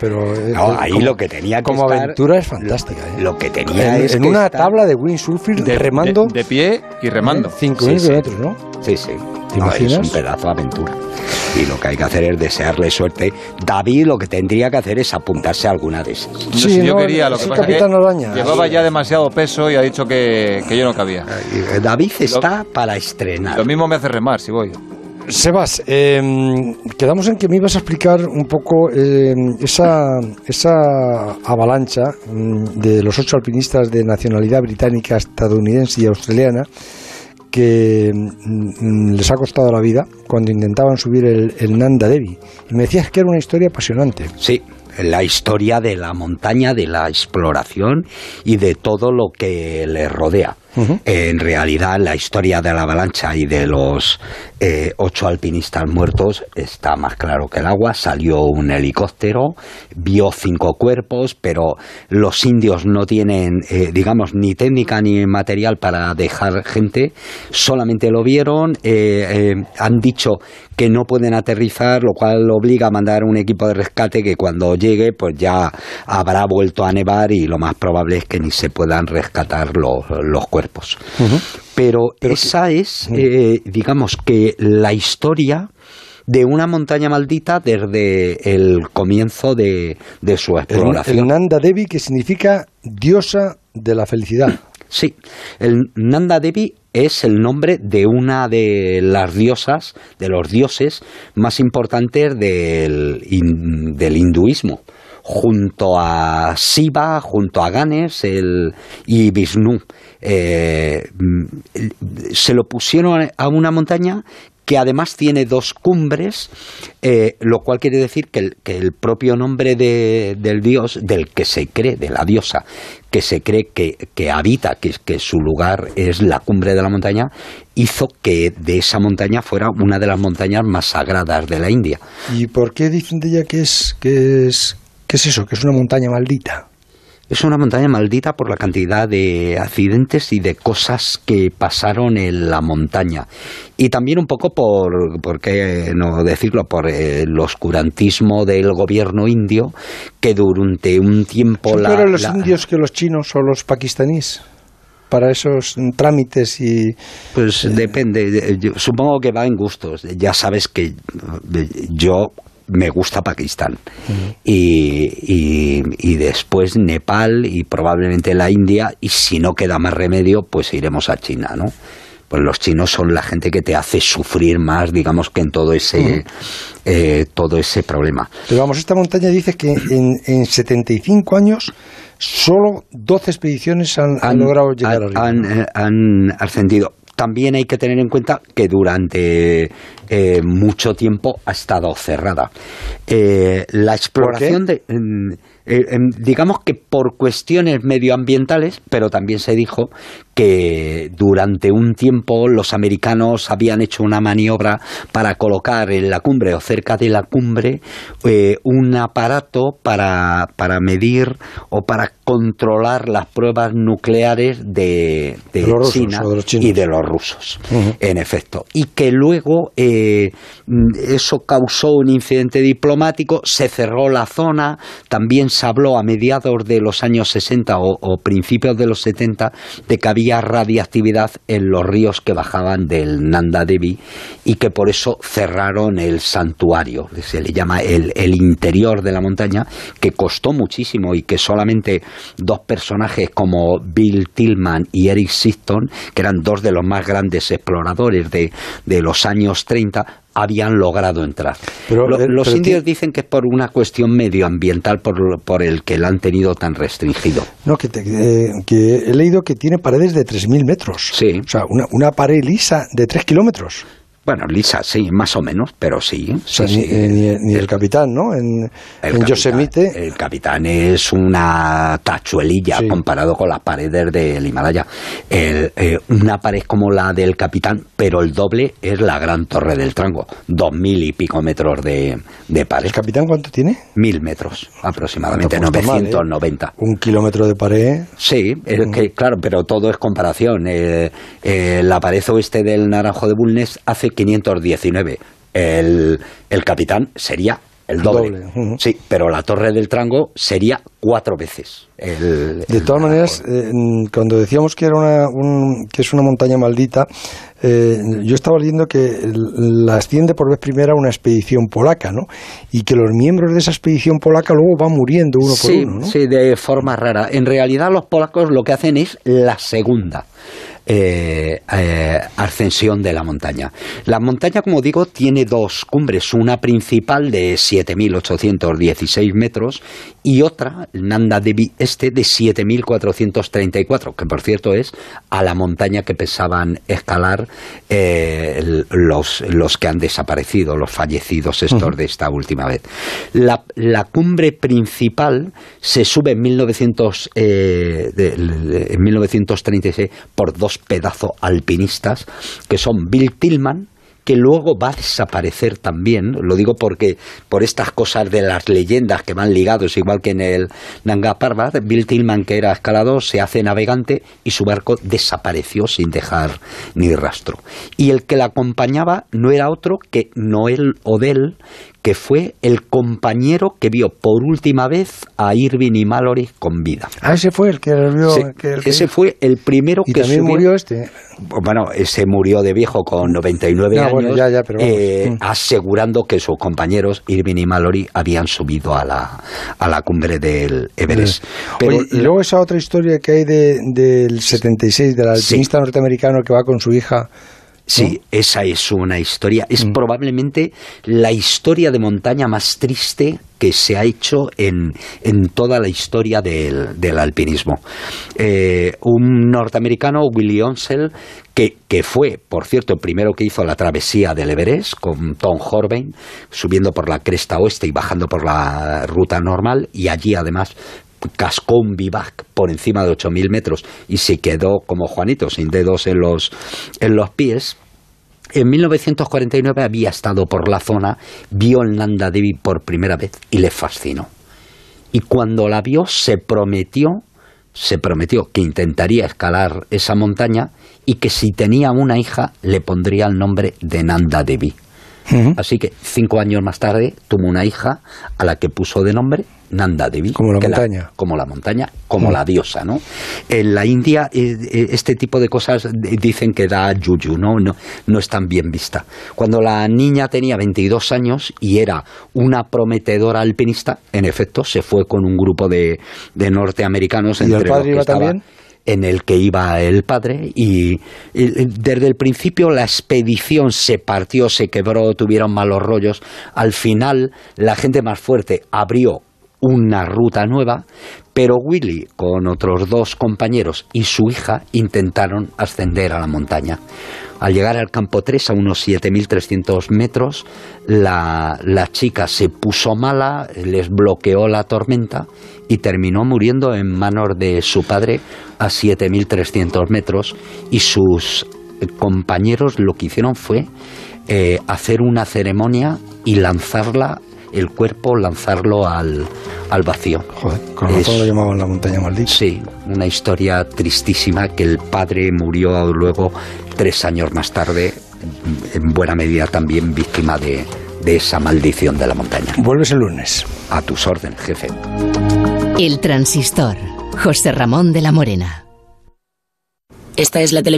Pero eh, No, eh, ahí como- lo que tenía que como estar- aventura es fantástica. ¿eh? Lo que tenía en, es en que una estar- tabla de windsurfing De, remando de- de pie y remando. 5.000 Sí, sí. kilómetros, ¿no? Sí, sí. ¿Te No, es imaginas? un pedazo de aventura. Y lo que hay que hacer es desearle suerte. David lo que tendría que hacer es apuntarse a alguna de esas. No, Sí, si yo no, quería, lo es que pasa es Capitán que Oraña. llevaba ya demasiado peso y ha dicho que, que yo no cabía. Eh, David está para estrenar. Lo mismo me hace remar si voy. Sebas, eh, quedamos en que me ibas a explicar un poco eh, esa, esa avalancha mm, de los ocho alpinistas de nacionalidad británica, estadounidense y australiana que mm, les ha costado la vida cuando intentaban subir el, el Nanda Devi. Y me decías que era una historia apasionante. Sí, la historia de la montaña, de la exploración y de todo lo que le rodea. En realidad, la historia de la avalancha y de los eh, ocho alpinistas muertos está más claro que el agua. Salió un helicóptero, vio cinco cuerpos, pero los indios no tienen, eh, digamos, ni técnica ni material para dejar gente. Solamente lo vieron, eh, eh, han dicho que no pueden aterrizar, lo cual obliga a mandar un equipo de rescate que cuando llegue, pues ya habrá vuelto a nevar y lo más probable es que ni se puedan rescatar los, los cuerpos. Pero, esa es, eh, digamos que la historia de una montaña maldita desde el comienzo de, de su El, exploración. el Nanda Devi que significa diosa de la felicidad. Sí, el Nanda Devi es el nombre de una de las diosas, de los dioses más importantes del, hin- del hinduismo, junto a Shiva, junto a Ganes el, y Vishnu. Eh, mm, se lo pusieron a una montaña que además tiene dos cumbres, eh, lo cual quiere decir que el, que el propio nombre de- del dios, del que se cree, de la diosa, que se cree que, que habita, que, que su lugar es la cumbre de la montaña, hizo que de esa montaña fuera una de las montañas más sagradas de la India. ¿Y por qué dicen de ella que es, que es, que es eso, que es una montaña maldita? Es una montaña maldita por la cantidad de accidentes y de cosas que pasaron en la montaña. Y también un poco por, por qué no decirlo, por el oscurantismo del gobierno indio, que durante un tiempo ¿Son la... los la- indios que los chinos o los pakistaníes? Para esos trámites y... Pues depende, de- yo supongo que va en gustos. Ya sabes que eh, yo me gusta Pakistán y, y- y después Nepal y probablemente la India y si no queda más remedio pues iremos a China, ¿no? Pues los chinos son la gente que te hace sufrir más, digamos que en todo ese eh, todo ese problema. Pero vamos, esta montaña dice que en, en 75 años solo 12 expediciones han, han logrado llegar han- arriba. han, eh, han ascendido. También hay que tener en cuenta que durante eh, mucho tiempo ha estado cerrada. Eh, la exploración de. Eh, digamos que por cuestiones medioambientales, pero también se dijo que durante un tiempo los americanos habían hecho una maniobra para colocar en la cumbre o cerca de la cumbre eh, un aparato para, para medir o para controlar las pruebas nucleares de, de China de y de los rusos, en efecto. Y que luego eh, eso causó un incidente diplomático, se cerró la zona, también se habló a mediados de los años 60 o, principios de los 70 de que había radiactividad en los ríos que bajaban del Nanda Devi y que por eso cerraron el santuario, se le llama el, interior de la montaña, que costó muchísimo y que solamente dos personajes como Bill Tillman y Eric Sifton, que eran dos de los más grandes exploradores de los años 30, habían logrado entrar. Pero, Lo- eh, los pero indios dicen que es por una cuestión medioambiental por, por el que la han tenido tan restringido. No, que, te- eh, que he leído que tiene paredes de 3.000 metros. Sí. O sea, una, una pared lisa de 3 kilómetros. Bueno, Lisa, sí, más o menos, pero sí. O sea, sí, ni, sí. eh, ni- ni el capitán, ¿no? En, El en capitán- Yosemite. El capitán es una tachuelilla Sí. comparado con las paredes del Himalaya. El, eh, una pared como la del capitán, pero el doble es la gran torre del Trango. Dos mil y pico metros de, de pared. ¿El capitán cuánto tiene? Mil metros aproximadamente, Tampoco está mal, ¿eh? 990. Un kilómetro de pared. Sí, es que, claro, pero todo es comparación. Eh, eh, la pared oeste del Naranjo de Bulnes hace 519. El, el capitán sería El doble. Sí, pero la Torre del Trango sería cuatro veces. el- De todas maneras, eh, cuando decíamos que era una, un- que es una montaña maldita, eh, yo estaba leyendo que la asciende por vez primera una expedición polaca, ¿no? Y que los miembros de esa expedición polaca luego van muriendo uno por sí, uno, ¿no? sí, de forma rara. En realidad los polacos lo que hacen es la segunda. Eh, eh, ascensión de la montaña. La montaña, como digo, tiene dos cumbres, una principal de 7.816 metros y otra, Nanda Devi Este, de 7.434, que por cierto es a la montaña que pensaban escalar eh, los, los que han desaparecido, los fallecidos estos de esta última vez. La, la cumbre principal se sube en, 1900, eh, de- de- en 1936 por dos pedazos alpinistas que son Bill Tillman que luego va a desaparecer también, lo digo porque por estas cosas de las leyendas que van ligados, igual que en el Nanga Parbat, Bill Tillman, que era escalador, se hace navegante y su barco desapareció sin dejar ni rastro. Y el que la acompañaba no era otro que Noel Odell, que fue el compañero que vio por última vez a Irving y Mallory con vida. Ah, ese fue el que vio. El que- ese fue el primero y que también subió- murió este. bueno, ese murió de viejo con 99 Ya, años, bueno, ya, ya, pero eh, Mm. asegurando que sus compañeros Irving y Mallory habían subido a la, a la cumbre del Everest. Pero Oye, y luego esa otra historia que hay de, del 76, del Sí. alpinista norteamericano que va con su hija. Sí, esa es una historia. Es probablemente la historia de montaña más triste que se ha hecho en, en toda la historia del, del alpinismo. Eh, un norteamericano, Willie Onsell, que, que fue, por cierto, el primero que hizo la travesía del Everest con Tom Horvain, subiendo por la cresta oeste y bajando por la ruta normal, y allí además cascó un vivac por encima de 8.000 metros y se quedó como Juanito, sin dedos en los, en los pies. En 1949 había estado por la zona, vio el Nanda Devi por primera vez y le fascinó. Y cuando la vio se prometió, se prometió que intentaría escalar esa montaña y que si tenía una hija le pondría el nombre de Nanda Devi. Así que cinco años más tarde tuvo una hija a la que puso de nombre Nanda Devi. Como la montaña. como la montaña, como la diosa, ¿no? En la India eh, eh, este tipo de cosas eh, dicen que da yuyu, ¿no? No, no es tan bien vista. Cuando la niña tenía 22 años y era una prometedora alpinista, en efecto, se fue con un grupo de, de norteamericanos ¿Y el entre los padre que iba también? en el que iba el padre y desde el principio la expedición se partió, se quebró, tuvieron malos rollos. Al final la gente más fuerte abrió una ruta nueva, pero Willy con otros dos compañeros y su hija intentaron ascender a la montaña. Al llegar al campo 3, a unos 7.300 metros, la, la chica se puso mala, les bloqueó la tormenta y terminó muriendo en manos de su padre a 7.300 metros y sus compañeros lo que hicieron fue eh, hacer una ceremonia y lanzarla, el cuerpo, lanzarlo al, al vacío. Joder, con Es- lo llamaban la montaña maldita. Sí, una historia tristísima que el padre murió luego tres años más tarde, en buena medida también víctima de, de esa maldición de la montaña. Vuelves el lunes. A tus órdenes, jefe. El transistor. José Ramón de la Morena. Esta es la televisión.